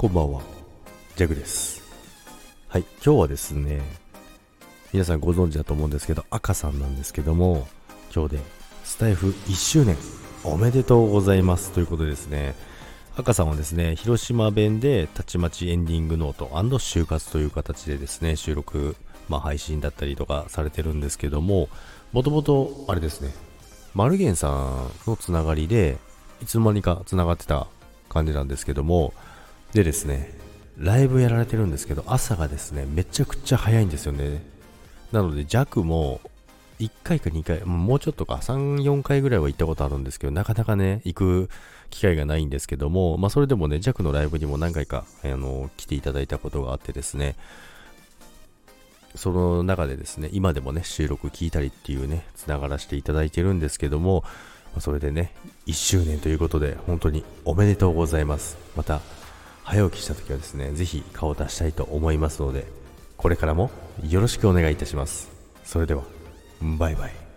こんばんは、ジャグです。はい、今日はですね、皆さんご存知だと思うんですけど、赤さんなんですけども、今日でスタイフ1周年おめでとうございますということでですね、赤さんはですね、広島弁でたちまちエンディングノート就活という形でですね、収録、まあ、配信だったりとかされてるんですけども、もともとあれですね、マルゲンさんのつながりで、いつの間にかつながってた感じなんですけども、でですね、ライブやられてるんですけど、朝がですね、めちゃくちゃ早いんですよね。なので、弱も1回か2回、もうちょっとか、3、4回ぐらいは行ったことあるんですけど、なかなかね、行く機会がないんですけども、まあ、それでもね、弱のライブにも何回か、あの、来ていただいたことがあってですね、その中でですね、今でもね、収録聞いたりっていうね、つながらせていただいてるんですけどもま、それでね、1周年ということで、本当におめでとうございます。また、早起きした時はですね、ぜひ顔を出したいと思いますので、これからもよろしくお願いいたします。それでは、バイバイ。